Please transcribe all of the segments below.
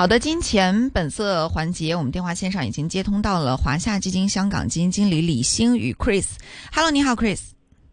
好的，金钱本色环节，我们电话线上已经接通到了华夏基金香港基金经理李星宇 Chris。Hello，你好，Chris。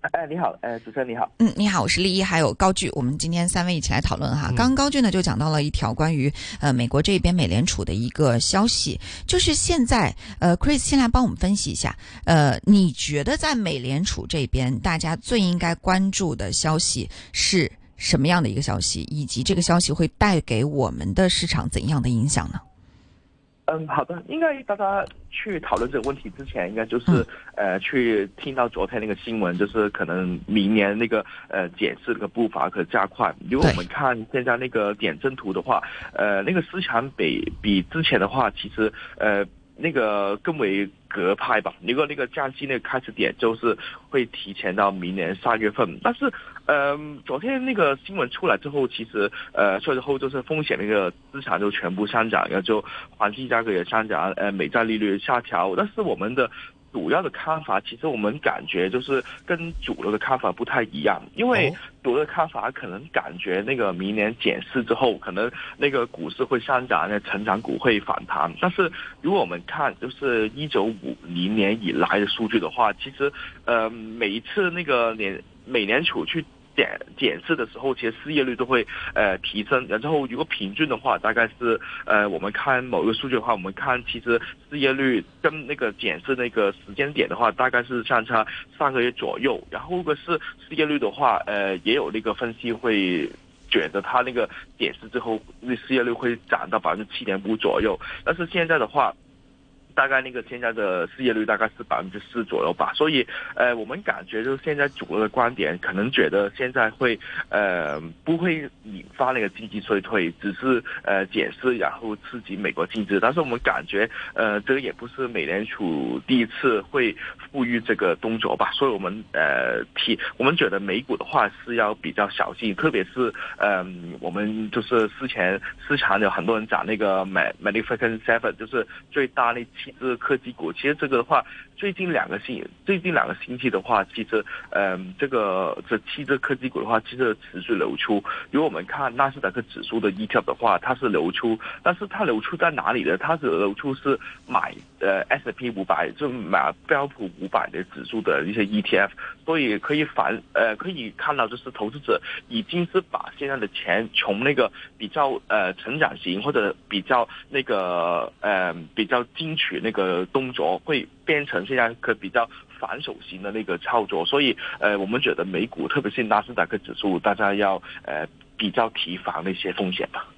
哎，你好，呃，主持人你好，嗯，你好，我是丽一，还有高聚，我们今天三位一起来讨论哈。刚刚高聚呢就讲到了一条关于呃美国这边美联储的一个消息，就是现在呃，Chris 先来帮我们分析一下，呃，你觉得在美联储这边大家最应该关注的消息是什么样的一个消息，以及这个消息会带给我们的市场怎样的影响呢？嗯，好的，应该大家去讨论这个问题之前，应该就是呃，去听到昨天那个新闻，就是可能明年那个呃减息这个步伐可加快。因为我们看现在那个点阵图的话，呃，那个市场比比之前的话，其实呃那个更为隔派吧。如果那个降息那个开始点就是会提前到明年三月份，但是。呃，昨天那个新闻出来之后，其实呃，出来之后就是风险那个资产就全部上涨，然后就黄金价格也上涨，呃，美债利率下调。但是我们的主要的看法，其实我们感觉就是跟主流的看法不太一样，因为主流的看法可能感觉那个明年减市之后，可能那个股市会上涨，那成长股会反弹。但是如果我们看就是一九五零年以来的数据的话，其实呃，每一次那个年美联储去减减市的时候，其实失业率都会呃提升。然后如果平均的话，大概是呃我们看某一个数据的话，我们看其实失业率跟那个减市那个时间点的话，大概是相差三个月左右。然后如果是失业率的话，呃也有那个分析会觉得它那个减市之后，那失业率会涨到百分之七点五左右。但是现在的话。大概那个现在的失业率大概是百分之四左右吧，所以呃，我们感觉就是现在主流的观点可能觉得现在会呃不会引发那个经济衰退，只是呃解释然后刺激美国经济，但是我们感觉呃这个也不是美联储第一次会赋予这个动作吧，所以我们呃提我们觉得美股的话是要比较小心，特别是嗯我们就是之前市场有很多人讲那个 Magnificent Seven，就是最大那七。这科技股，其实这个的话，最近两个星最近两个星期的话，其实，嗯，这个这汽车科技股的话，其实持续流出。如果我们看纳斯达克指数的 ETF 的话，它是流出，但是它流出在哪里呢？它是流出是买呃 S&P 五百，就买标普五百的指数的一些 ETF，所以可以反呃可以看到，就是投资者已经是把现在的钱从那个比较呃成长型或者比较那个呃比较进取。那个动作会变成现在可比较反手型的那个操作，所以呃，我们觉得美股特别是纳斯达克指数，大家要呃比较提防那些风险吧。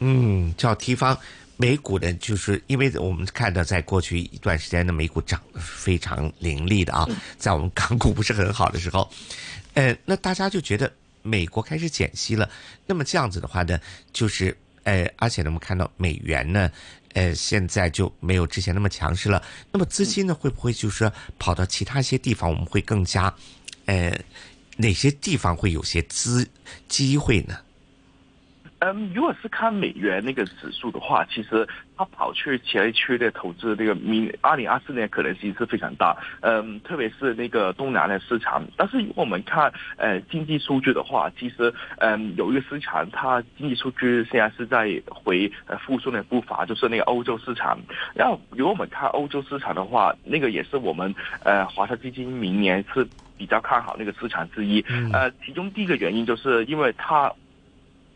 嗯，叫提防美股呢，就是因为我们看到在过去一段时间的美股涨得非常凌厉的啊，在我们港股不是很好的时候，呃，那大家就觉得美国开始减息了，那么这样子的话呢，就是呃，而且呢，我们看到美元呢。呃，现在就没有之前那么强势了。那么资金呢，会不会就是说跑到其他一些地方？我们会更加，呃，哪些地方会有些资机会呢？嗯，如果是看美元那个指数的话，其实它跑去其他区的投资，这个明二零二四年可能性是非常大。嗯，特别是那个东南亚市场。但是如果我们看呃经济数据的话，其实嗯有一个市场，它经济数据现在是在回呃复苏的步伐，就是那个欧洲市场。然后如果我们看欧洲市场的话，那个也是我们呃华夏基金明年是比较看好那个市场之一。呃，其中第一个原因就是因为它。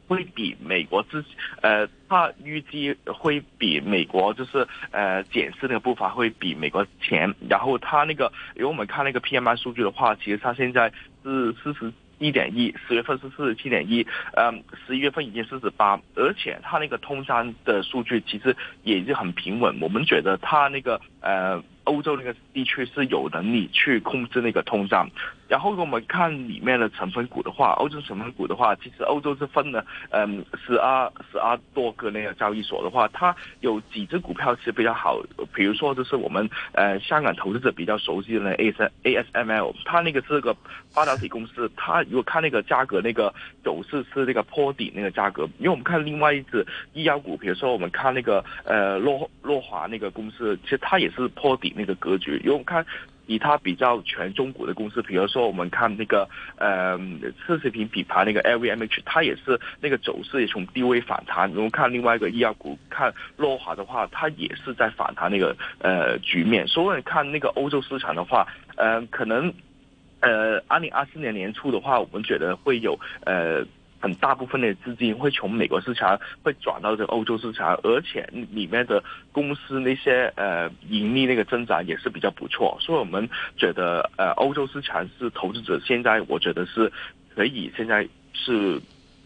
会比美国之，呃，它预计会比美国就是呃减息那个步伐会比美国前，然后它那个，因为我们看那个 PMI 数据的话，其实它现在是四十一点一，十月份是四十七点一，嗯，十一月份已经四十八，而且它那个通胀的数据其实也是很平稳，我们觉得它那个呃欧洲那个地区是有能力去控制那个通胀。然后，如果我们看里面的成分股的话，欧洲成分股的话，其实欧洲是分了，嗯，十二十二多个那个交易所的话，它有几只股票其实比较好，比如说就是我们呃香港投资者比较熟悉的那 A S A S M L，它那个是个半导体公司，它如果看那个价格那个走势是那个破底那个价格，因为我们看另外一只医药股，比如说我们看那个呃洛洛华那个公司，其实它也是破底那个格局，因为我看。以它比较权重股的公司，比如说我们看那个呃奢侈品品牌那个 LVMH，它也是那个走势也从低位反弹。如果看另外一个医药股，看诺华的话，它也是在反弹那个呃局面。所以看那个欧洲市场的话，呃，可能呃二零二四年年初的话，我们觉得会有呃。很大部分的资金会从美国市场会转到这欧洲市场，而且里面的公司那些呃盈利那个增长也是比较不错，所以我们觉得呃欧洲市场是投资者现在我觉得是可以现在是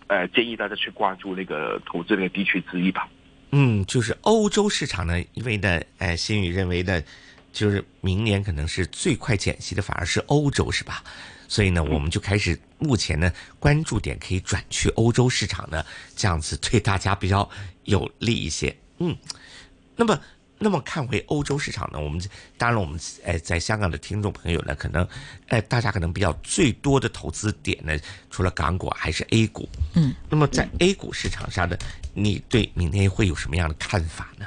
呃建议大家去关注那个投资那个地区之一吧。嗯，就是欧洲市场呢，因为呢，呃，新宇认为呢，就是明年可能是最快减息的，反而是欧洲，是吧？所以呢，我们就开始目前呢，关注点可以转去欧洲市场呢，这样子对大家比较有利一些。嗯，那么，那么看回欧洲市场呢，我们当然我们呃在香港的听众朋友呢，可能呃大家可能比较最多的投资点呢，除了港股还是 A 股。嗯，那么在 A 股市场上的，你对明天会有什么样的看法呢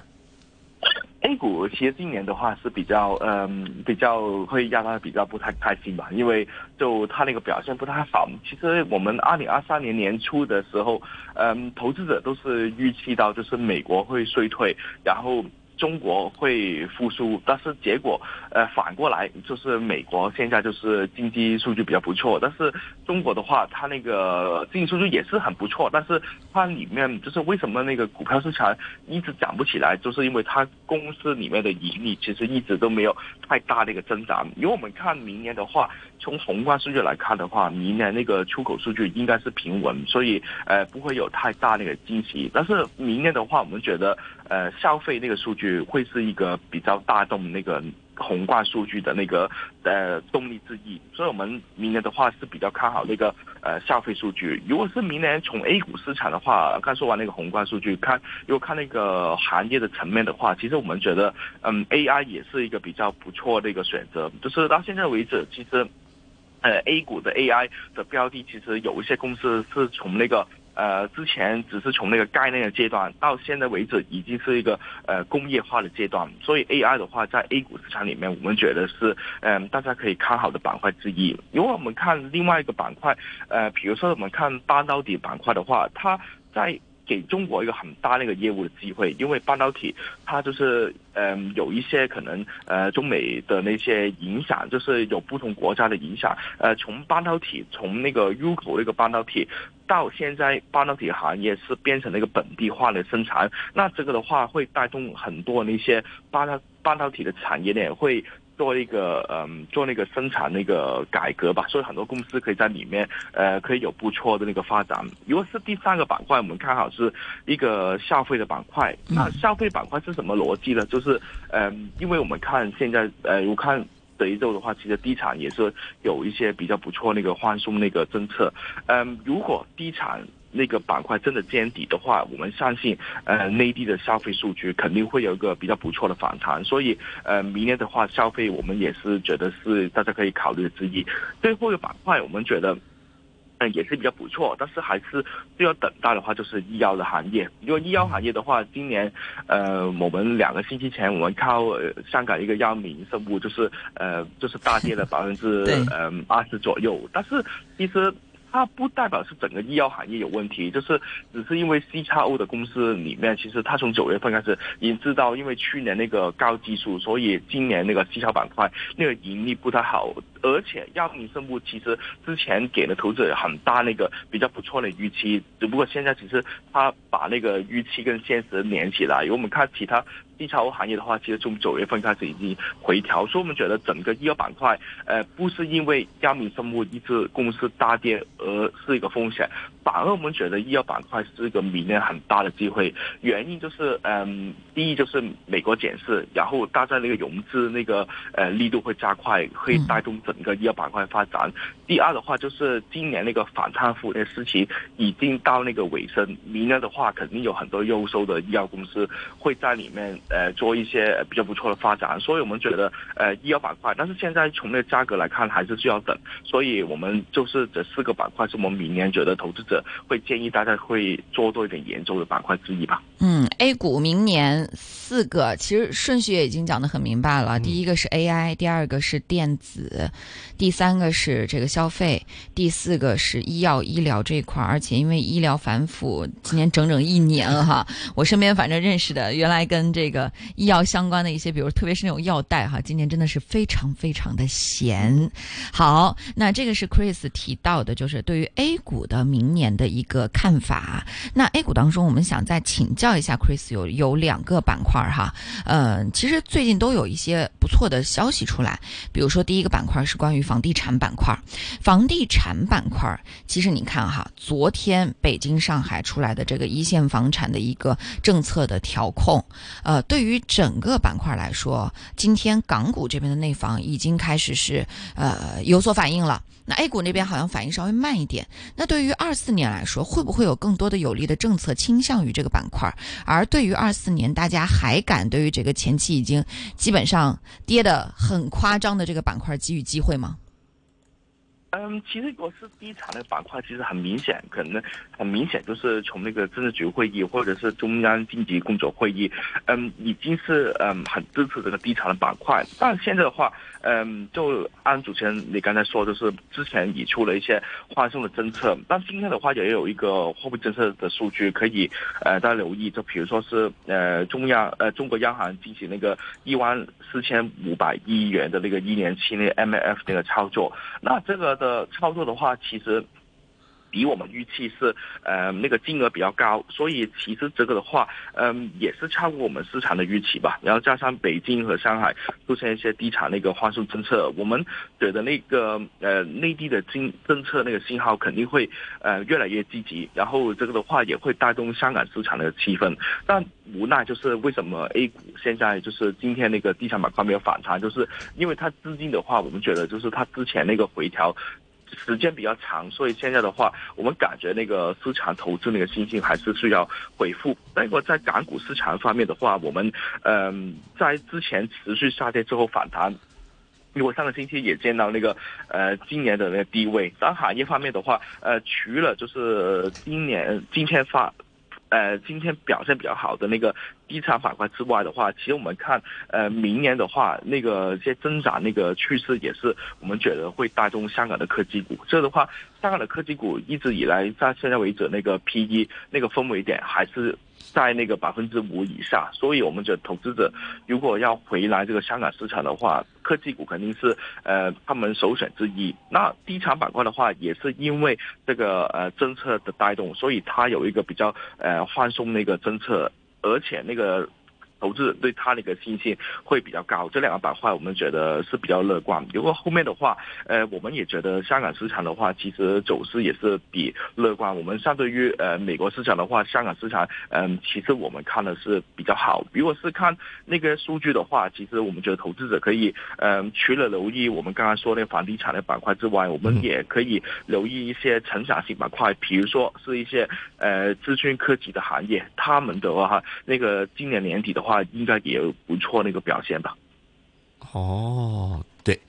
？A 股其实今年的话是比较，嗯，比较会让他比较不太开心吧，因为就他那个表现不太好。其实我们二零二三年年初的时候，嗯，投资者都是预期到就是美国会衰退，然后。中国会复苏，但是结果，呃，反过来就是美国现在就是经济数据比较不错，但是中国的话，它那个经济数据也是很不错，但是它里面就是为什么那个股票市场一直涨不起来，就是因为它公司里面的盈利其实一直都没有太大的一个增长。因为我们看明年的话，从宏观数据来看的话，明年那个出口数据应该是平稳，所以呃不会有太大那个惊喜。但是明年的话，我们觉得。呃，消费那个数据会是一个比较大动那个宏观数据的那个呃动力之一，所以我们明年的话是比较看好那个呃消费数据。如果是明年从 A 股市场的话，刚说完那个宏观数据，看如果看那个行业的层面的话，其实我们觉得嗯 AI 也是一个比较不错的一个选择。就是到现在为止，其实呃 A 股的 AI 的标的，其实有一些公司是从那个。呃，之前只是从那个概念的阶段，到现在为止已经是一个呃工业化的阶段，所以 AI 的话，在 A 股市场里面，我们觉得是嗯大家可以看好的板块之一。如果我们看另外一个板块，呃，比如说我们看半导体板块的话，它在。给中国一个很大那个业务的机会，因为半导体它就是嗯有一些可能呃中美的那些影响，就是有不同国家的影响。呃，从半导体从那个入口那个半导体到现在半导体行业是变成了一个本地化的生产，那这个的话会带动很多那些半导半导体的产业链会。做一个嗯，做那个生产那个改革吧，所以很多公司可以在里面呃，可以有不错的那个发展。如果是第三个板块，我们看好是一个消费的板块。那消费板块是什么逻辑呢？就是嗯，因为我们看现在呃，我看这一周的话，其实地产也是有一些比较不错那个宽松那个政策。嗯，如果地产。那个板块真的见底的话，我们相信，呃，内地的消费数据肯定会有一个比较不错的反弹，所以，呃，明年的话，消费我们也是觉得是大家可以考虑的之一。最后一个板块，我们觉得，嗯，也是比较不错，但是还是需要等待的话，就是医药的行业。因为医药行业的话，今年，呃，我们两个星期前，我们靠香港一个药明生物，就是呃，就是大跌了 百分之呃二十左右，但是其实。它不代表是整个医药行业有问题，就是只是因为 C 叉 O 的公司里面，其实它从九月份开始已经知道，因为去年那个高基数，所以今年那个 C 超板块那个盈利不太好。而且药明生物其实之前给了投资者很大那个比较不错的预期，只不过现在其实他把那个预期跟现实连起来。因为我们看其他低超行业的话，其实从九月份开始已经回调，所以我们觉得整个医药板块，呃，不是因为药明生物一只公司大跌而是一个风险，反而我们觉得医药板块是一个明年很大的机会。原因就是，嗯，第一就是美国减市，然后大家那个融资那个呃力度会加快，会带动整。个医药板块发展，第二的话就是今年那个反贪腐的事情已经到那个尾声，明年的话肯定有很多优秀的医药公司会在里面呃做一些比较不错的发展，所以我们觉得呃医药板块，但是现在从那个价格来看还是需要等，所以我们就是这四个板块是我们明年觉得投资者会建议大家会做多一点研究的板块之一吧。嗯，A 股明年。四个，其实顺序也已经讲得很明白了。第一个是 AI，第二个是电子，第三个是这个消费，第四个是医药医疗这一块。而且因为医疗反腐，今年整整一年哈，我身边反正认识的，原来跟这个个医药相关的一些，比如特别是那种药代哈，今年真的是非常非常的闲。好，那这个是 Chris 提到的，就是对于 A 股的明年的一个看法。那 A 股当中，我们想再请教一下 Chris，有有两个板块哈，嗯，其实最近都有一些不错的消息出来，比如说第一个板块是关于房地产板块，房地产板块，其实你看哈，昨天北京、上海出来的这个一线房产的一个政策的调控，呃，对于整个板块来说，今天港股这边的内房已经开始是呃有所反应了。那 A 股那边好像反应稍微慢一点。那对于二四年来说，会不会有更多的有利的政策倾向于这个板块？而对于二四年，大家还敢对于这个前期已经基本上跌得很夸张的这个板块给予机会吗？嗯，其实我是地产的板块，其实很明显，可能很明显就是从那个政治局会议或者是中央经济工作会议，嗯，已经是嗯很支持这个地产的板块。但现在的话，嗯，就按主持人你刚才说，就是之前已出了一些宽松的政策，但今天的话也有一个货币政策的数据可以呃大家留意，就比如说是呃中央呃中国央行进行那个一万四千五百亿元的那个一年期那个 MLF 那个操作，那这个。的操作的话，其实比我们预期是呃那个金额比较高，所以其实这个的话，嗯也是超过我们市场的预期吧。然后加上北京和上海出现一些地产那个宽松政策，我们觉得那个呃内地的经政策那个信号肯定会呃越来越积极，然后这个的话也会带动香港市场的气氛。但无奈就是为什么 A 股现在就是今天那个地产板块没有反弹，就是因为它资金的话，我们觉得就是它之前那个回调。时间比较长，所以现在的话，我们感觉那个市场投资那个信心还是需要恢复。不过在港股市场方面的话，我们嗯在之前持续下跌之后反弹，因为上个星期也见到那个呃今年的那个低位。当行业方面的话，呃除了就是今年今天发。呃，今天表现比较好的那个地产板块之外的话，其实我们看，呃，明年的话，那个一些增长那个趋势也是我们觉得会带动香港的科技股。这的话，香港的科技股一直以来在现在为止那个 P E 那个氛围点还是。在那个百分之五以下，所以我们觉得投资者如果要回来这个香港市场的话，科技股肯定是呃他们首选之一。那地产板块的话，也是因为这个呃政策的带动，所以它有一个比较呃宽松那个政策，而且那个。投资对它的一个信心会比较高，这两个板块我们觉得是比较乐观。如果后面的话，呃，我们也觉得香港市场的话，其实走势也是比乐观。我们相对于呃美国市场的话，香港市场嗯，其实我们看的是比较好。如果是看那个数据的话，其实我们觉得投资者可以嗯，除了留意我们刚刚说那房地产的板块之外，我们也可以留意一些成长性板块，比如说是一些呃资讯科技的行业，他们的话那个今年年底的。话应该也不错那个表现吧。哦，对。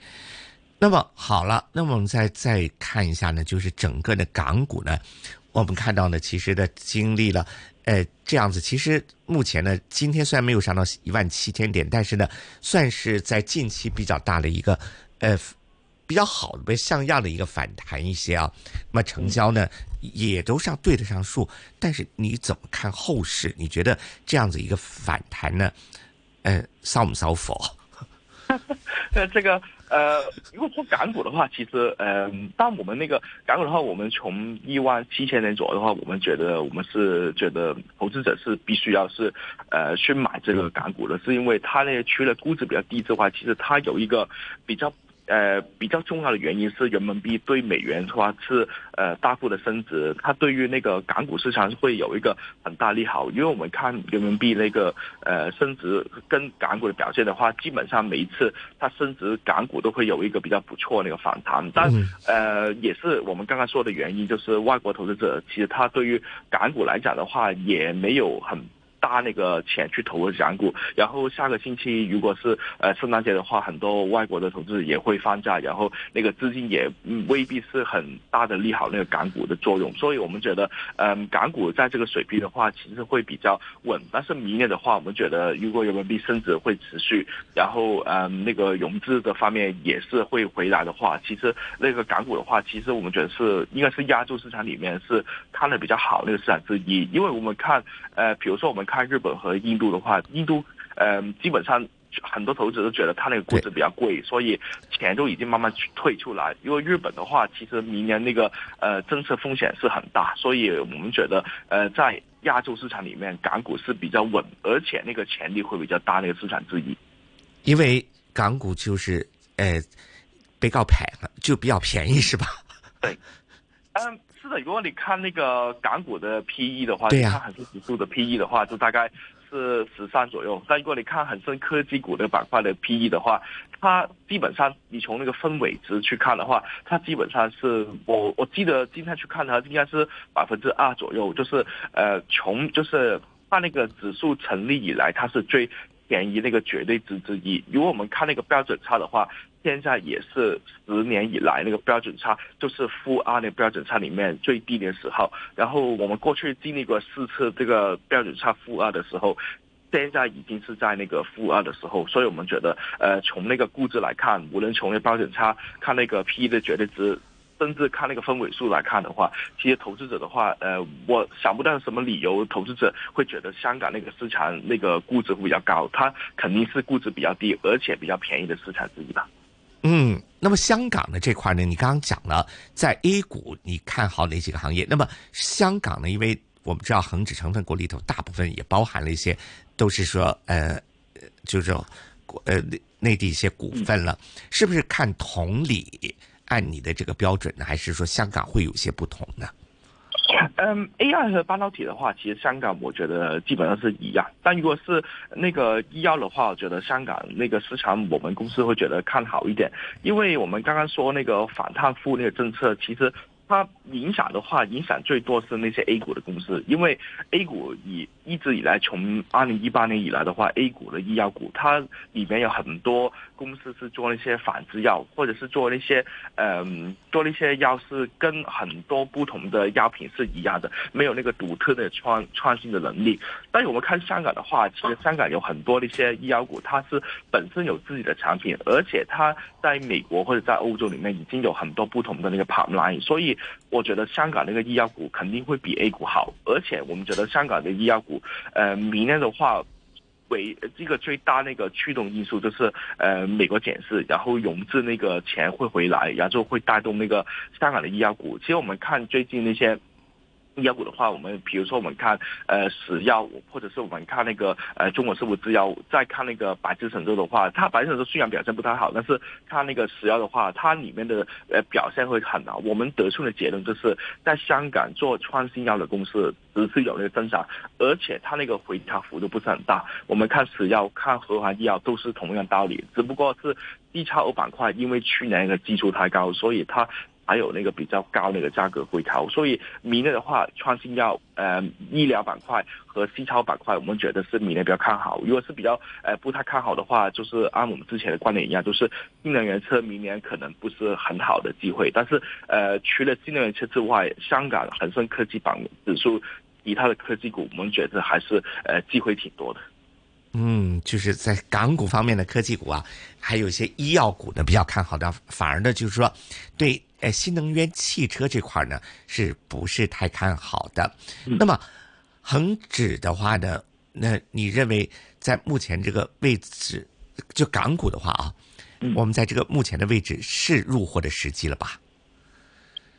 那么好了，那么我们再再看一下呢，就是整个的港股呢，我们看到呢，其实的经历了，呃，这样子。其实目前呢，今天虽然没有上到一万七千点，但是呢，算是在近期比较大的一个呃比较好的、比较像样的一个反弹一些啊。那么成交呢？也都上对得上数，但是你怎么看后市？你觉得这样子一个反弹呢？呃，烧不烧火？呃，这个呃，如果说港股的话，其实呃，当我们那个港股的话，我们从一万七千点左右的话，我们觉得我们是觉得投资者是必须要是呃去买这个港股的，是因为它那除了估值比较低之外，其实它有一个比较。呃，比较重要的原因是人民币对美元的话是呃大幅的升值，它对于那个港股市场会有一个很大利好。因为我们看人民币那个呃升值跟港股的表现的话，基本上每一次它升值，港股都会有一个比较不错那个反弹。但呃也是我们刚刚说的原因，就是外国投资者其实他对于港股来讲的话，也没有很。大那个钱去投港股。然后下个星期如果是呃圣诞节的话，很多外国的投资也会放假，然后那个资金也未必是很大的利好那个港股的作用。所以我们觉得，嗯，港股在这个水平的话，其实会比较稳。但是明年的话，我们觉得如果人民币升值会持续，然后嗯那个融资的方面也是会回来的话，其实那个港股的话，其实我们觉得是应该是亚洲市场里面是看的比较好那个市场之一。因为我们看呃，比如说我们看日本和印度的话，印度嗯基本上很多投资者都觉得它那个估值比较贵，所以钱都已经慢慢退出来。因为日本的话，其实明年那个呃政策风险是很大，所以我们觉得呃在亚洲市场里面，港股是比较稳，而且那个潜力会比较大那个市场之一。因为港股就是呃比较便就比较便宜是吧？对，嗯，是的。如果你看那个港股的 P E 的话，对呀看恒生指数的 P E 的话，就大概是十三左右。但如果你看恒生科技股的板块的 P E 的话，它基本上你从那个分尾值去看的话，它基本上是我我记得今天去看它应该是百分之二左右，就是呃从就是它那个指数成立以来，它是最便宜那个绝对值之一。如果我们看那个标准差的话，现在也是十年以来那个标准差，就是负二那个标准差里面最低的时候。然后我们过去经历过四次这个标准差负二的时候。现在已经是在那个负二的时候，所以我们觉得，呃，从那个估值来看，无论从那标准差看那个 P E 的绝对值，甚至看那个分尾数来看的话，其实投资者的话，呃，我想不到什么理由，投资者会觉得香港那个市场那个估值会比较高，它肯定是估值比较低，而且比较便宜的市场之一吧。嗯，那么香港的这块呢，你刚刚讲了，在 A 股你看好哪几个行业？那么香港呢，因为我们知道恒指成分股里头大部分也包含了一些，都是说呃，就是呃内地一些股份了，是不是看同理按你的这个标准呢？还是说香港会有些不同呢？嗯，AI 和半导体的话，其实香港我觉得基本上是一样。但如果是那个医药的话，我觉得香港那个市场我们公司会觉得看好一点，因为我们刚刚说那个反贪腐那个政策，其实它影响的话，影响最多是那些 A 股的公司，因为 A 股以一直以来从二零一八年以来的话，A 股的医药股它里面有很多公司是做那些仿制药，或者是做那些嗯做那些药是跟很多不同的药品是一样的，没有那个独特的创创新的能力。但是我们看香港的话，其实香港有很多那些医药股，它是本身有自己的产品，而且它在美国或者在欧洲里面已经有很多不同的那个 pipeline，所以我觉得香港那个医药股肯定会比 A 股好，而且我们觉得香港的医药股。呃，明年的话，为这个最大那个驱动因素就是呃美国减市，然后融资那个钱会回来，然后会带动那个香港的医药股。其实我们看最近那些。医药股的话，我们比如说我们看呃石药，或者是我们看那个呃中国生物制药，再看那个百智神州的话，它百智神州虽然表现不太好，但是它那个石药的话，它里面的呃表现会很好。我们得出的结论就是在香港做创新药的公司只是有那个增长，而且它那个回调幅度不是很大。我们看石药、看和华医药都是同样道理，只不过是 D 超 O 板块因为去年那个基础太高，所以它。还有那个比较高那个价格回调，所以明年的话，创新药、呃医疗板块和新超板块，我们觉得是明年比较看好。如果是比较呃不太看好的话，就是按我们之前的观点一样，就是新能源车明年可能不是很好的机会。但是呃，除了新能源车之外，香港恒生科技榜指数其他的科技股，我们觉得还是呃机会挺多的。嗯，就是在港股方面的科技股啊，还有一些医药股呢比较看好的，反而呢就是说对。呃，新能源汽车这块呢，是不是太看好的？那么，恒指的话呢，那你认为在目前这个位置，就港股的话啊，我们在这个目前的位置是入货的时机了吧？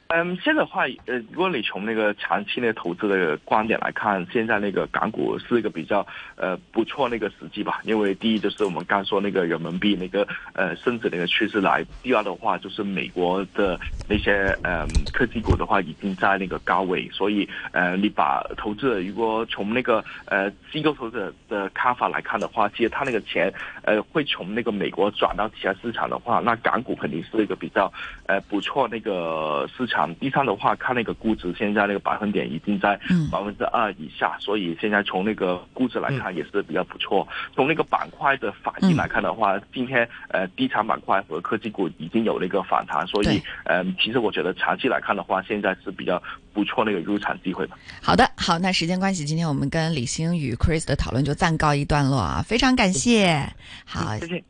嗯，现在的话，呃，如果你从那个长期那个投资的观点来看，现在那个港股是一个比较呃不错那个时机吧。因为第一就是我们刚说那个人民币那个呃升值那个趋势来，第二的话就是美国的那些呃科技股的话已经在那个高位，所以呃你把投资者如果从那个呃机构投资者的看法来看的话，其实他那个钱呃会从那个美国转到其他市场的话，那港股肯定是一个比较呃不错那个市场。产，地产的话看那个估值，现在那个百分点已经在百分之二以下，所以现在从那个估值来看也是比较不错。从那个板块的反应来看的话，今天呃地产板块和科技股已经有了一个反弹，所以嗯，其实我觉得长期来看的话，现在是比较不错那个入场机会吧。好的，好，那时间关系，今天我们跟李星与 Chris 的讨论就暂告一段落啊，非常感谢。好，谢谢。